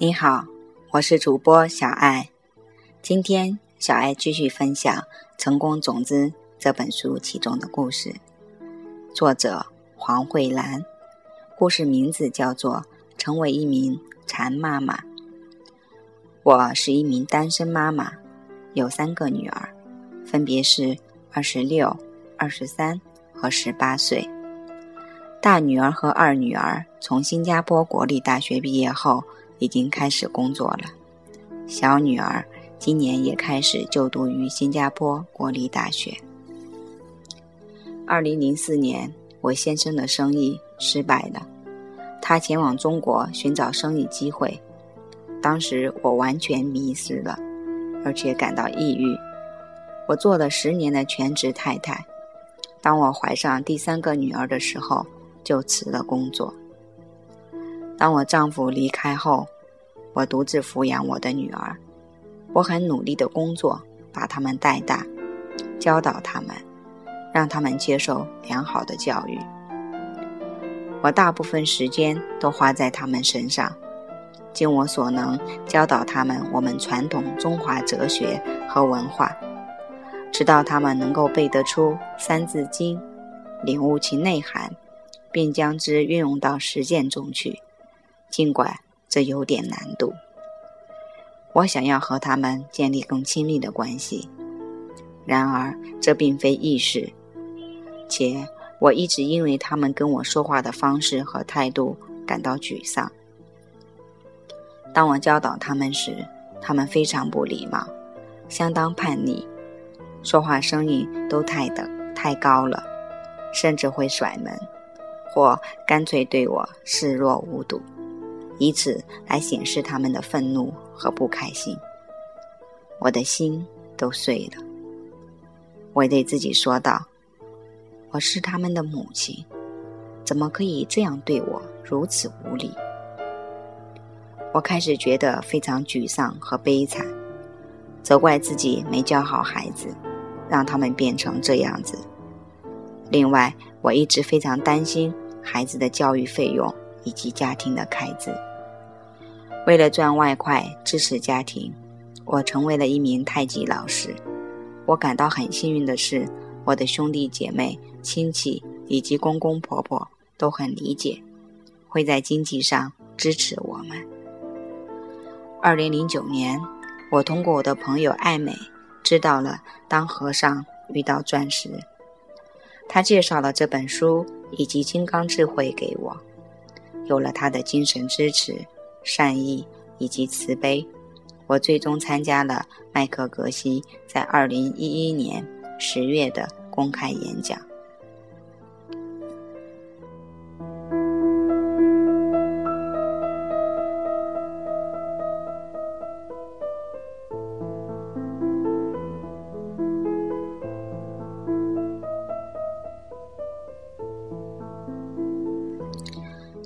你好，我是主播小爱。今天小爱继续分享《成功种子》这本书其中的故事，作者黄慧兰。故事名字叫做《成为一名蚕妈妈》。我是一名单身妈妈，有三个女儿，分别是二十六、二十三和十八岁。大女儿和二女儿从新加坡国立大学毕业后。已经开始工作了。小女儿今年也开始就读于新加坡国立大学。二零零四年，我先生的生意失败了，他前往中国寻找生意机会。当时我完全迷失了，而且感到抑郁。我做了十年的全职太太，当我怀上第三个女儿的时候，就辞了工作。当我丈夫离开后，我独自抚养我的女儿。我很努力的工作，把他们带大，教导他们，让他们接受良好的教育。我大部分时间都花在他们身上，尽我所能教导他们我们传统中华哲学和文化，直到他们能够背得出《三字经》，领悟其内涵，并将之运用到实践中去。尽管这有点难度，我想要和他们建立更亲密的关系。然而，这并非易事，且我一直因为他们跟我说话的方式和态度感到沮丧。当我教导他们时，他们非常不礼貌，相当叛逆，说话声音都太的太高了，甚至会甩门，或干脆对我视若无睹。以此来显示他们的愤怒和不开心，我的心都碎了。我对自己说道：“我是他们的母亲，怎么可以这样对我，如此无礼？”我开始觉得非常沮丧和悲惨，责怪自己没教好孩子，让他们变成这样子。另外，我一直非常担心孩子的教育费用以及家庭的开支。为了赚外快支持家庭，我成为了一名太极老师。我感到很幸运的是，我的兄弟姐妹、亲戚以及公公婆婆都很理解，会在经济上支持我们。二零零九年，我通过我的朋友艾美知道了《当和尚遇到钻石》，他介绍了这本书以及《金刚智慧》给我，有了他的精神支持。善意以及慈悲，我最终参加了麦克格西在二零一一年十月的公开演讲。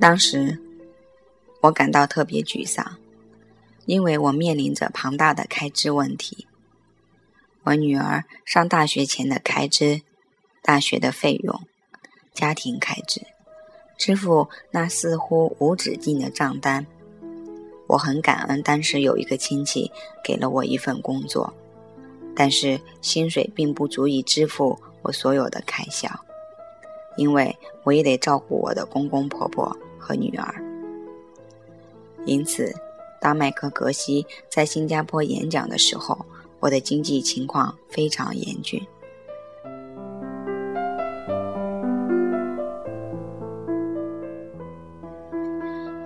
当时。我感到特别沮丧，因为我面临着庞大的开支问题。我女儿上大学前的开支、大学的费用、家庭开支，支付那似乎无止境的账单。我很感恩当时有一个亲戚给了我一份工作，但是薪水并不足以支付我所有的开销，因为我也得照顾我的公公婆婆和女儿。因此，当麦克格西在新加坡演讲的时候，我的经济情况非常严峻。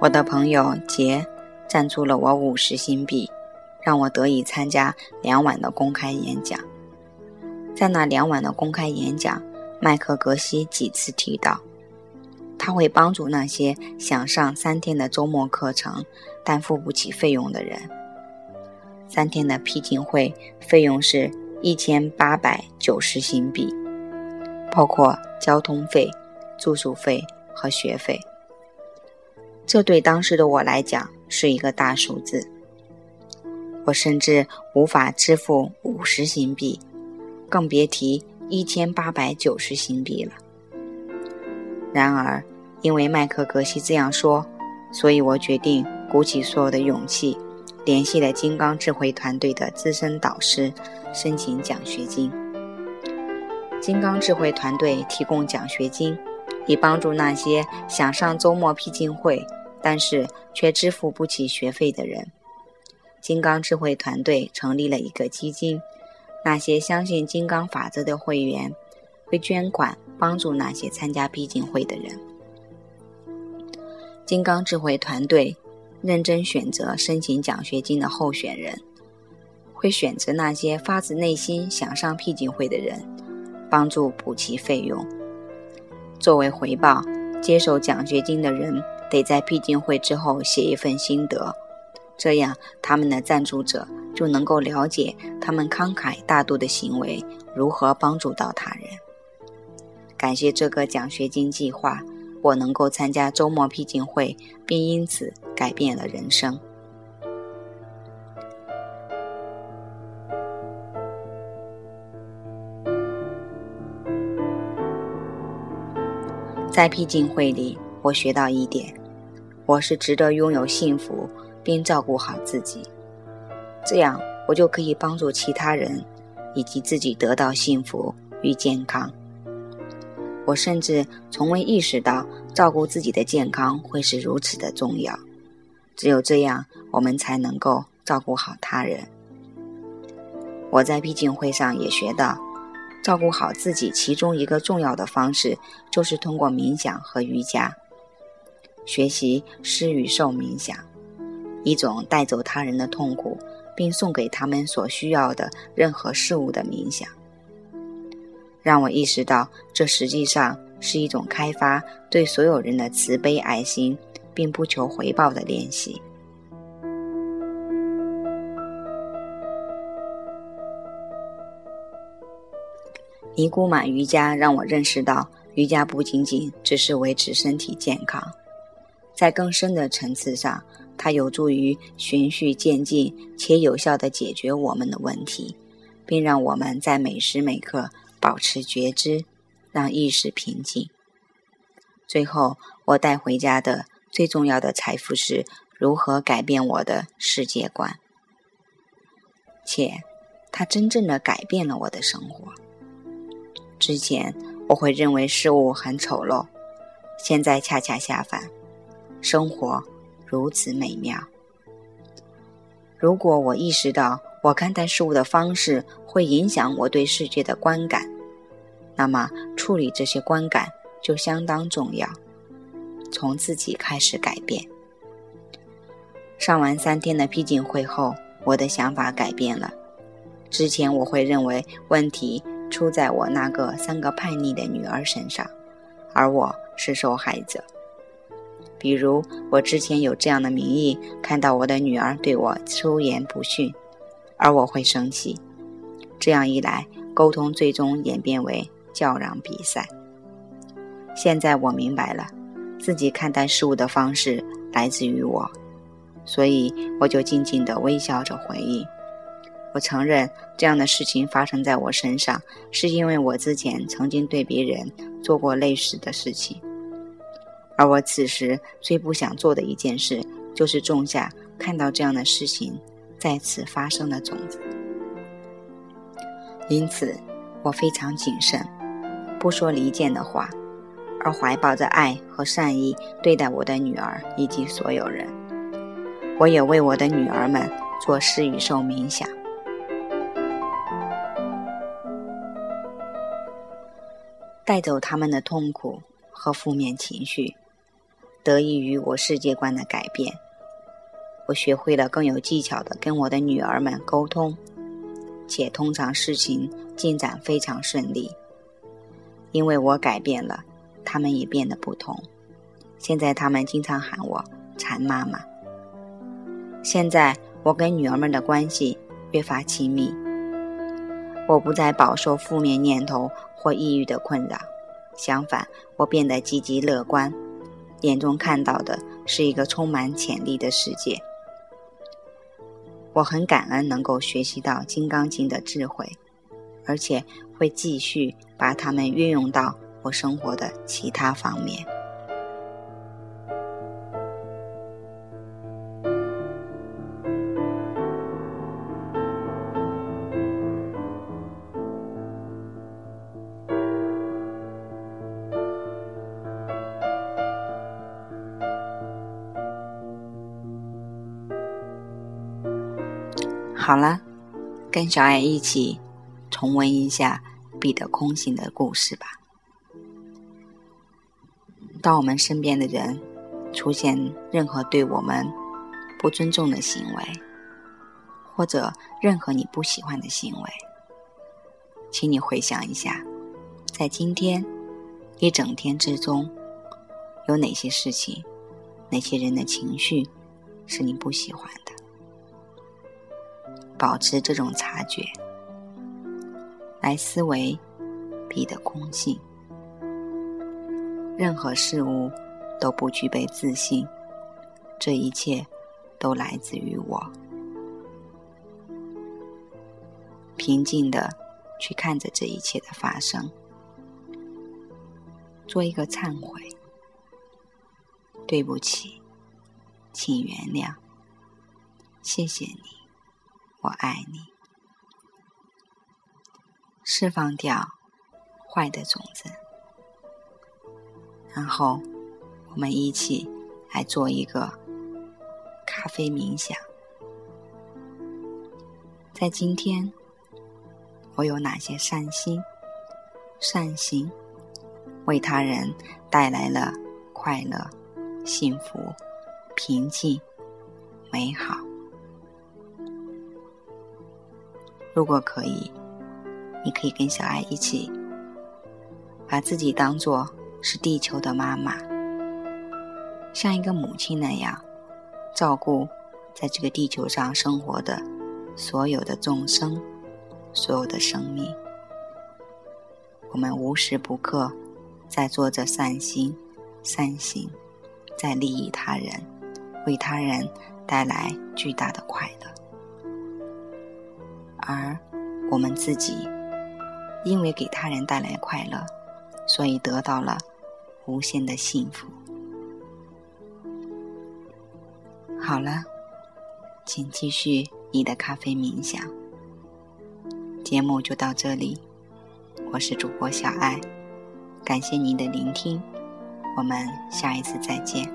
我的朋友杰赞助了我五十新币，让我得以参加两晚的公开演讲。在那两晚的公开演讲，麦克格西几次提到。他会帮助那些想上三天的周末课程但付不起费用的人。三天的批评会费用是一千八百九十新币，包括交通费、住宿费和学费。这对当时的我来讲是一个大数字。我甚至无法支付五十新币，更别提一千八百九十新币了。然而，因为麦克格西这样说，所以我决定鼓起所有的勇气，联系了金刚智慧团队的资深导师，申请奖学金。金刚智慧团队提供奖学金，以帮助那些想上周末僻静会，但是却支付不起学费的人。金刚智慧团队成立了一个基金，那些相信金刚法则的会员会捐款帮助那些参加闭经会的人。金刚智慧团队认真选择申请奖学金的候选人，会选择那些发自内心想上僻静会的人，帮助补齐费用。作为回报，接受奖学金的人得在闭经会之后写一份心得。这样，他们的赞助者就能够了解他们慷慨大度的行为如何帮助到他人。感谢这个奖学金计划，我能够参加周末僻静会，并因此改变了人生。在僻静会里，我学到一点：我是值得拥有幸福。并照顾好自己，这样我就可以帮助其他人，以及自己得到幸福与健康。我甚至从未意识到照顾自己的健康会是如此的重要。只有这样，我们才能够照顾好他人。我在毕竟会上也学到，照顾好自己其中一个重要的方式，就是通过冥想和瑜伽，学习施与受冥想。一种带走他人的痛苦，并送给他们所需要的任何事物的冥想，让我意识到，这实际上是一种开发对所有人的慈悲爱心，并不求回报的练习。尼姑玛瑜伽让我认识到，瑜伽不仅仅只是维持身体健康，在更深的层次上。它有助于循序渐进且有效地解决我们的问题，并让我们在每时每刻保持觉知，让意识平静。最后，我带回家的最重要的财富是如何改变我的世界观，且它真正的改变了我的生活。之前我会认为事物很丑陋，现在恰恰相反，生活。如此美妙。如果我意识到我看待事物的方式会影响我对世界的观感，那么处理这些观感就相当重要。从自己开始改变。上完三天的僻静会后，我的想法改变了。之前我会认为问题出在我那个三个叛逆的女儿身上，而我是受害者。比如，我之前有这样的名义看到我的女儿对我出言不逊，而我会生气。这样一来，沟通最终演变为叫嚷比赛。现在我明白了，自己看待事物的方式来自于我，所以我就静静地微笑着回应。我承认这样的事情发生在我身上，是因为我之前曾经对别人做过类似的事情。而我此时最不想做的一件事，就是种下看到这样的事情再次发生的种子。因此，我非常谨慎，不说离间的话，而怀抱着爱和善意对待我的女儿以及所有人。我也为我的女儿们做施与受冥想，带走他们的痛苦和负面情绪。得益于我世界观的改变，我学会了更有技巧的跟我的女儿们沟通，且通常事情进展非常顺利。因为我改变了，他们也变得不同。现在他们经常喊我“馋妈妈”。现在我跟女儿们的关系越发亲密，我不再饱受负面念头或抑郁的困扰，相反，我变得积极乐观。眼中看到的是一个充满潜力的世界。我很感恩能够学习到《金刚经》的智慧，而且会继续把它们运用到我生活的其他方面。好了，跟小爱一起重温一下彼得空行的故事吧。当我们身边的人出现任何对我们不尊重的行为，或者任何你不喜欢的行为，请你回想一下，在今天一整天之中，有哪些事情、哪些人的情绪是你不喜欢的？保持这种察觉，来思维彼的空性。任何事物都不具备自信，这一切都来自于我。平静的去看着这一切的发生，做一个忏悔。对不起，请原谅，谢谢你，我爱你。释放掉坏的种子，然后我们一起来做一个咖啡冥想。在今天。我有哪些善心、善行，为他人带来了快乐、幸福、平静、美好？如果可以，你可以跟小爱一起，把自己当做是地球的妈妈，像一个母亲那样，照顾在这个地球上生活的所有的众生。所有的生命，我们无时不刻在做着善心、善行，在利益他人，为他人带来巨大的快乐。而我们自己，因为给他人带来快乐，所以得到了无限的幸福。好了，请继续你的咖啡冥想。节目就到这里，我是主播小爱，感谢您的聆听，我们下一次再见，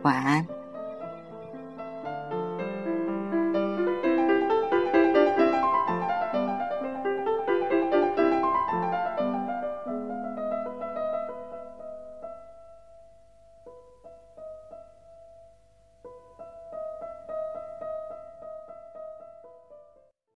晚安。